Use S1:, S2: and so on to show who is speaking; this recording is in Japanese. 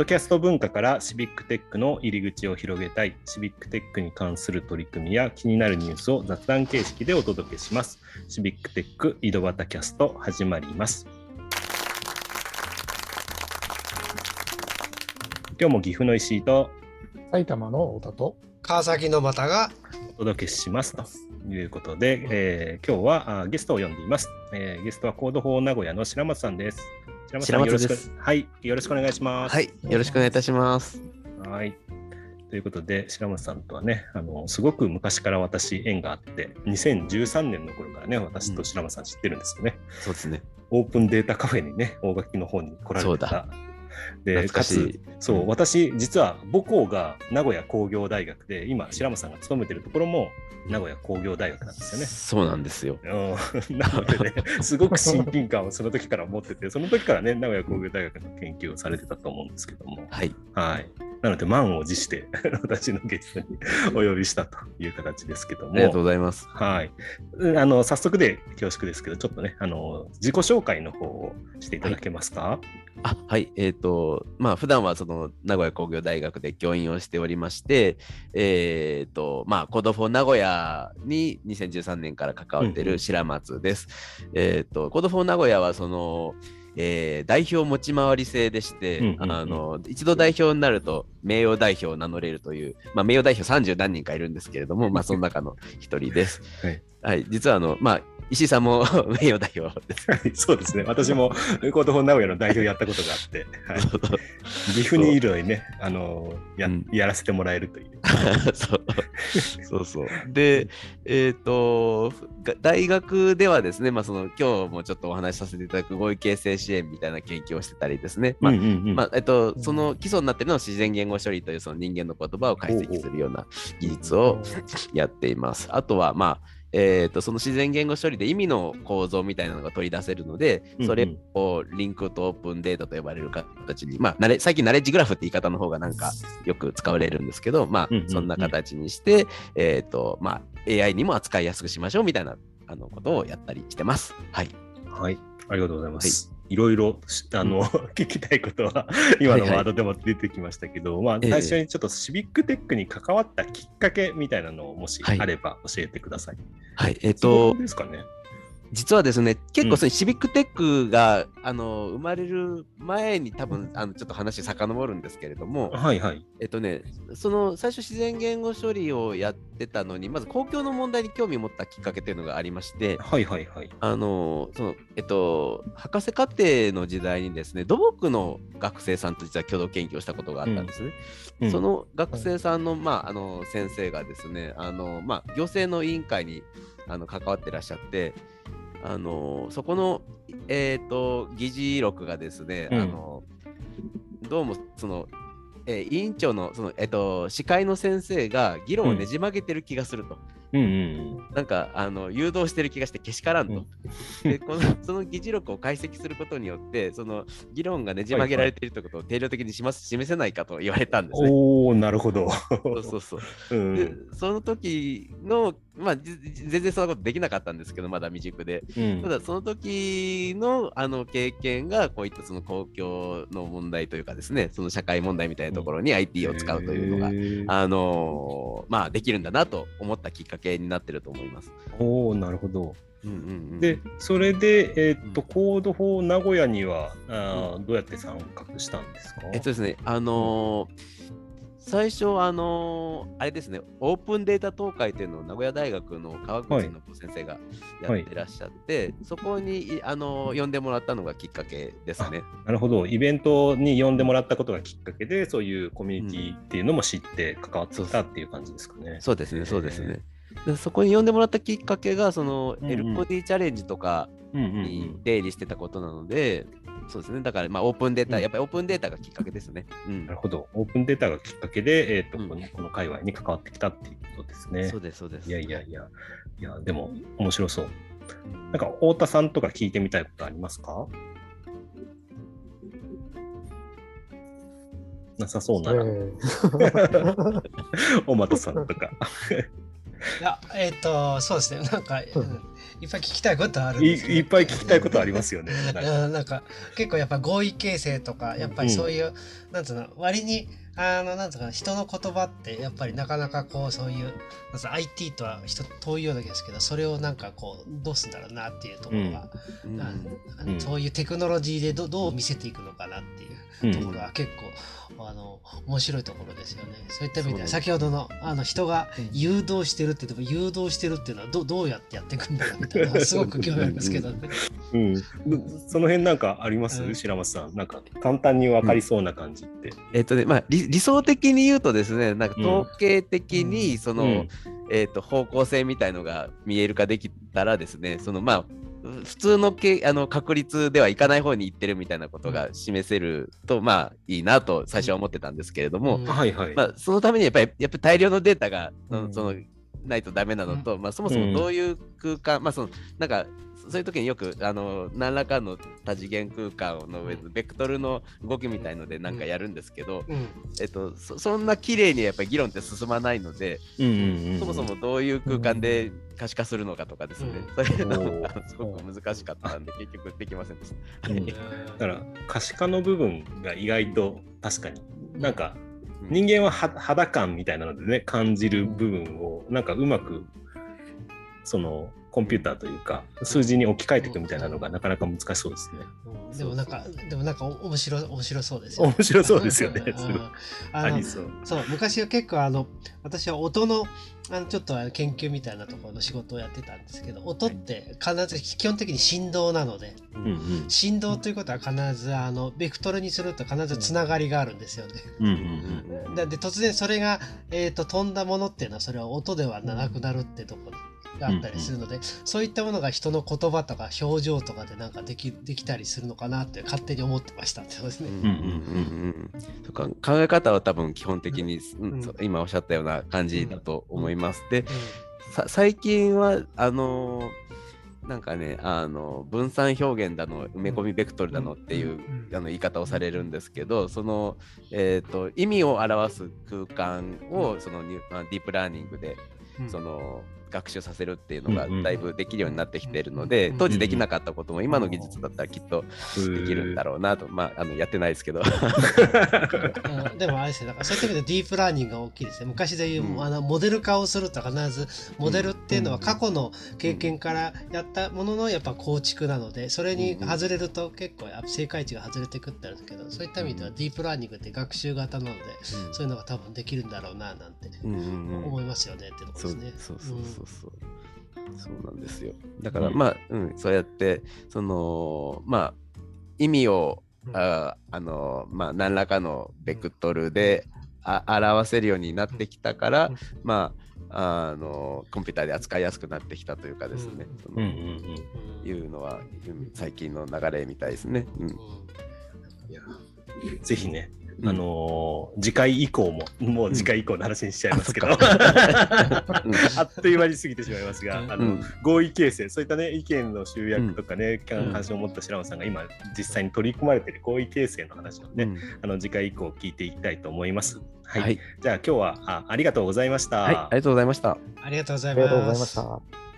S1: ドキャスト文化からシビックテックの入り口を広げたい、シビックテックに関する取り組みや気になるニュースを雑談形式でお届けします。シビックテック井戸端キャスト始まります。今日も岐阜の石井と
S2: 埼玉の太田と
S3: 川崎の又が
S1: お届けしますということで、えー今日はあゲストを呼んでいます、えーゲストは Code for Nagoya の白松さんです。白
S4: 白松です
S1: はい、よろしくお願いします。
S4: はい、よろしくお願いいたします。
S1: はい。ということで、白松さんとはね、あのすごく昔から私、縁があって、2013年の頃からね、私と白松さん知ってるんですよね。
S4: そうですね。
S1: オープンデータカフェにね、大垣の方に来られてた。で、
S4: 懐
S1: かつ、そう、私、実は母校が名古屋工業大学で、今、白松さんが勤めてるところも名古屋工業大学なんですよね。
S4: そうなんですよ。
S1: うん なのでね、すごく親近感をその時から持ってて、その時からね、名古屋工業大学の研究をされてたと思うんですけども、
S4: はい。
S1: はい。なので、満を持して、私のゲストにお呼びしたという形ですけども、
S4: ありがとうございます。
S1: はい。うんあの、早速で恐縮ですけど、ちょっとね、あの、自己紹介の方をしていただけますか？
S4: あ、はい。えっ、と、まあ、普段はその名古屋工業大学で教員をしておりまして、えっ、と、まあ、 Code for 名古屋に2013年から関わっている白松です。えっ、と、 Code for 名古屋はその、えー代表持ち回り制でして、
S1: うんうんうん
S4: あの一度代表になると名誉代表を名乗れるという、まあ、名誉代表30何人かいるんですけれども、まあ、その中の一人です。
S1: はい
S4: はい、実はあの、まあ、石井さんも 名誉代表です。
S1: はい、そうですね。私も、 Code for 名古屋の代表やったことがあって、はい、岐阜にいるのにね、あのや、
S4: うん
S1: やらせてもらえるという。
S4: そうそうそう。で、えっ、と、が大学ではですね、まあ、その今日もちょっとお話しさせていただく合意形成支援みたいな研究をしてたりですね、まあ
S1: うんうんうん
S4: まあえっと、その基礎になっているのは自然言語処理というその人間の言葉を解析するような技術をやっています。あとは、まあ、えー、とその自然言語処理で意味の構造みたいなのが取り出せるので、それをリンクとオープンデータと呼ばれる形に、まあ、最近ナレッジグラフって言い方の方がなんかよく使われるんですけど、まあそんな形にして、えーとまあ、AI にも扱いやすくしましょうみたいなあのことをやったりしてます。はい。
S1: はい、ありがとうございます。いろいろしあの、聞きたいことは 今の
S4: はいはい
S1: ワードでも出てきましたけど、まあ、
S4: ええ
S1: 最初にちょっとシビックテックに関わったきっかけみたいなのをもし
S4: はい
S1: あれば教えてください。
S4: はい。えっ、
S1: いつ頃
S4: と、
S1: ですかね。
S4: 実はですね、結
S1: うん
S4: 構そのシビックテックが、あの生まれる前に多分あのちょっと話遡るんですけれども、
S1: はいはい。
S4: えっとね、その最初自然言語処理をやってたのに、まず公共の問題に興味を持ったきっかけというのがありまして、
S1: はいはいはい。
S4: あのそのえっと、博士課程の時代にですね、土木の学生さんと実は共同研究をしたことがあったんですね。
S1: うん
S4: その学生さんの,、まあ、あの先生がですね、あのまあ、行政の委員会にあの関わってらっしゃって、あのそこの、えー、と議事録がですね、
S1: うん
S4: あのどうもその、えー委員長のその、えー、と司会の先生が議論をねじ曲げてる気がすると。
S1: うんうん
S4: なんかあの誘導してる気がしてけしからんと。
S1: うん
S4: でこの その議事録を解析することによってその議論がねじ曲げられているということを定量的にします示せないかと言われたんですね。
S1: おおなるほど。
S4: そうそうそう。
S1: うん
S4: でその時のまあ全然そんなことできなかったんですけどまだ未熟で。
S1: うん
S4: ただその時のあの経験がこういったその公共の問題というかですねその社会問題みたいなところに IT を使うというのが、あのまあできるんだなと思ったきっかけになってると思います。
S1: おおなるほど。
S4: うんうんうん、
S1: で、それで、えーっと、
S4: うん
S1: Code for 名古屋には、あーどうやって参画したんですか？
S4: えっとですね、あのー最初、あのーあれですね、オープンデータ東海というのを名古屋大学の川口信夫先生がやってらっしゃって、そこに、いあのー呼んでもらったのがきっかけですね。
S1: なるほど。イベントに呼んでもらったことがきっかけで、そういうコミュニティっていうのも知って関わってきたっていう感じですかね。
S4: そうですね、そうですね。でそこに呼んでもらったきっかけが、その、
S1: うんうん
S4: L コディチャレンジとか
S1: うんうん
S4: に出入りしてたことなので、そうですね、だから、まあ、オープンデータ、
S1: うん
S4: やっぱりオープンデータがきっかけですね。うん
S1: なるほど。オープンデータがきっかけで、えーっと
S4: うん
S1: このこの界隈に関わってきたっていうことですね。
S4: そうです、そうです。
S1: いやいやいや、いや、でも面白そう。なんか、太田さんとか聞いてみたいことありますか？なさそうなら、
S2: え
S1: おまとさんとか。
S3: いや、えっ、と、そうですね。なんか、
S2: うん。
S3: うんいっぱい聞きたいことあるん
S1: い
S3: ですけど。
S1: いっぱい聞きたいことありますよね。なんか。
S3: うん。なんか結構やっぱ合意形成とかやっぱりそういう、なんつうの割にあのなんつうかな人の言葉ってやっぱりなかなかこうそういうなん IT とは人遠いようだけですけどそれをなんかこうどうすんだろうなっていうところが、
S4: うん。
S3: そういうテクノロジーでどどう見せていくのかなっていうところは結構、あの面白いところですよね。そういった意味では先ほどのあの人が
S2: うん。
S3: 誘導してるって言っても誘導してるっていうのはどどうやってやっていくんだろうみたいなすごく興味ありますけど。ね。
S1: うん、その辺なんかあります、
S3: うん。
S1: 白松さん。なんか簡単に分かりそうな感じって。
S4: えっとね、まあ理理想的に言うとですね、なんか
S1: うん
S4: 統計的にその、
S1: うん。
S4: えっと方向性みたいのが見える化できたらですね、そのまあ普通のけあの確率ではいかない方に行ってるみたいなことが示せると、まあいいなと最初は思ってたんですけれども、
S3: うん。
S1: はいはい。
S4: まあそのためにやっぱりやっぱり大量のデータが、
S2: うん。
S4: そのないとダメなのと、まあそもそもどういう空間、まあそのなんかそういう時によくあの何らかの多次元空間の上でベクトルの動きみたいのでなんかやるんですけど、
S3: うん。
S4: えっと、そそんな綺麗にやっぱり議論って進まないので、
S1: うんうんうん
S4: そもそもどういう空間で可視化するのかとかですね、
S3: う
S4: そういうのがすごく難しかったんで、結局できませんでした。
S1: うん。だから可視化の部分が意外と確かに。なんか人間は肌感みたいなのでね感じる部分をなんかうまくそのコンピューターというか数字に置き換えていくみたいなのがなかなか難しそうですね。
S3: うんでもなんかでもなんか面白い面白そうですよね。
S1: 面白そうですよね。
S3: あの
S1: そう。
S3: 昔は結構あの私は音のあのちょっと研究みたいなところの仕事をやってたんですけど音って必ず基本的に振動なので
S1: うんうん
S3: 振動ということは必ずあのベクトルにすると必ずつながりがあるんですよね。
S1: うんうんうん
S3: でで突然それが、えー、と飛んだものっていうのはそれは音ではなくなるってところがあったりするので、そういったものが人の言葉とか表情とかでなんかできできたりするのかなって勝手に思ってましたってことですね。
S4: うん。うんうんうんとか考え方は多分基本的に、うん。
S3: うん
S4: そう今おっしゃったような感じだと思います。でさ最近はあのーなんかねあの分散表現だの埋め込みベクトルだのっていう、
S3: うん
S4: あの言い方をされるんですけどその、えー、と意味を表す空間をそのニュまあディープラーニングで
S3: うん
S4: その学習させるっていうのが
S1: うんうん。
S4: だいぶできるようになってきているので、
S3: うん
S4: 当時できなかったことも今の技術だったらきっとできるんだろうなと、まあ、あのやってないですけど。
S3: うんでもあれですね、だからそういった意味でディープラーニングが大きいですね。昔でいう、
S4: うん。
S3: あのモデル化をすると必ず、モデルっていうのは過去の経験からやったもののやっぱ構築なので、それに外れると結構正解値が外れてくってあるんですけど、そういった意味ではディープラーニングって学習型なので、そういうのが多分できるんだろうななんて
S4: うんうんうん。
S3: 思いますよねってとこですね。
S4: そうそうそうそう。そうなんですよ。だから、
S1: うん。
S4: まあ、うん、そうやって、その、まあ、意味を、
S3: うん。
S4: ああの、まあ、何らかのベクトルで、あ表せるようになってきたから、
S3: うん。
S4: まあ、あの、コンピューターで扱いやすくなってきたというかですね、
S3: うん。
S4: そいうのは、うん最近の流れみたいですね。うん。
S3: うん。
S1: いやぜひね、
S4: うん
S1: あのー次回以降も、もう次回以降の話にしちゃいますけど、
S4: うん
S1: あっという間に過ぎてしまいますが、
S3: うん
S1: あの
S4: うん
S1: 合意形成、そういったね、意見の集約とかね、
S3: うん
S1: 関心を持った白野さんが今、実際に取り組まれている合意形成の話をね、
S4: うん
S1: あの次回以降聞いていきたいと思います。はい、
S4: はい、
S1: じゃあ今日はあありがとうございました。
S4: はい、ありがとうございました。
S3: ありがとうござい
S2: ありがとうござい
S3: ま。
S2: した。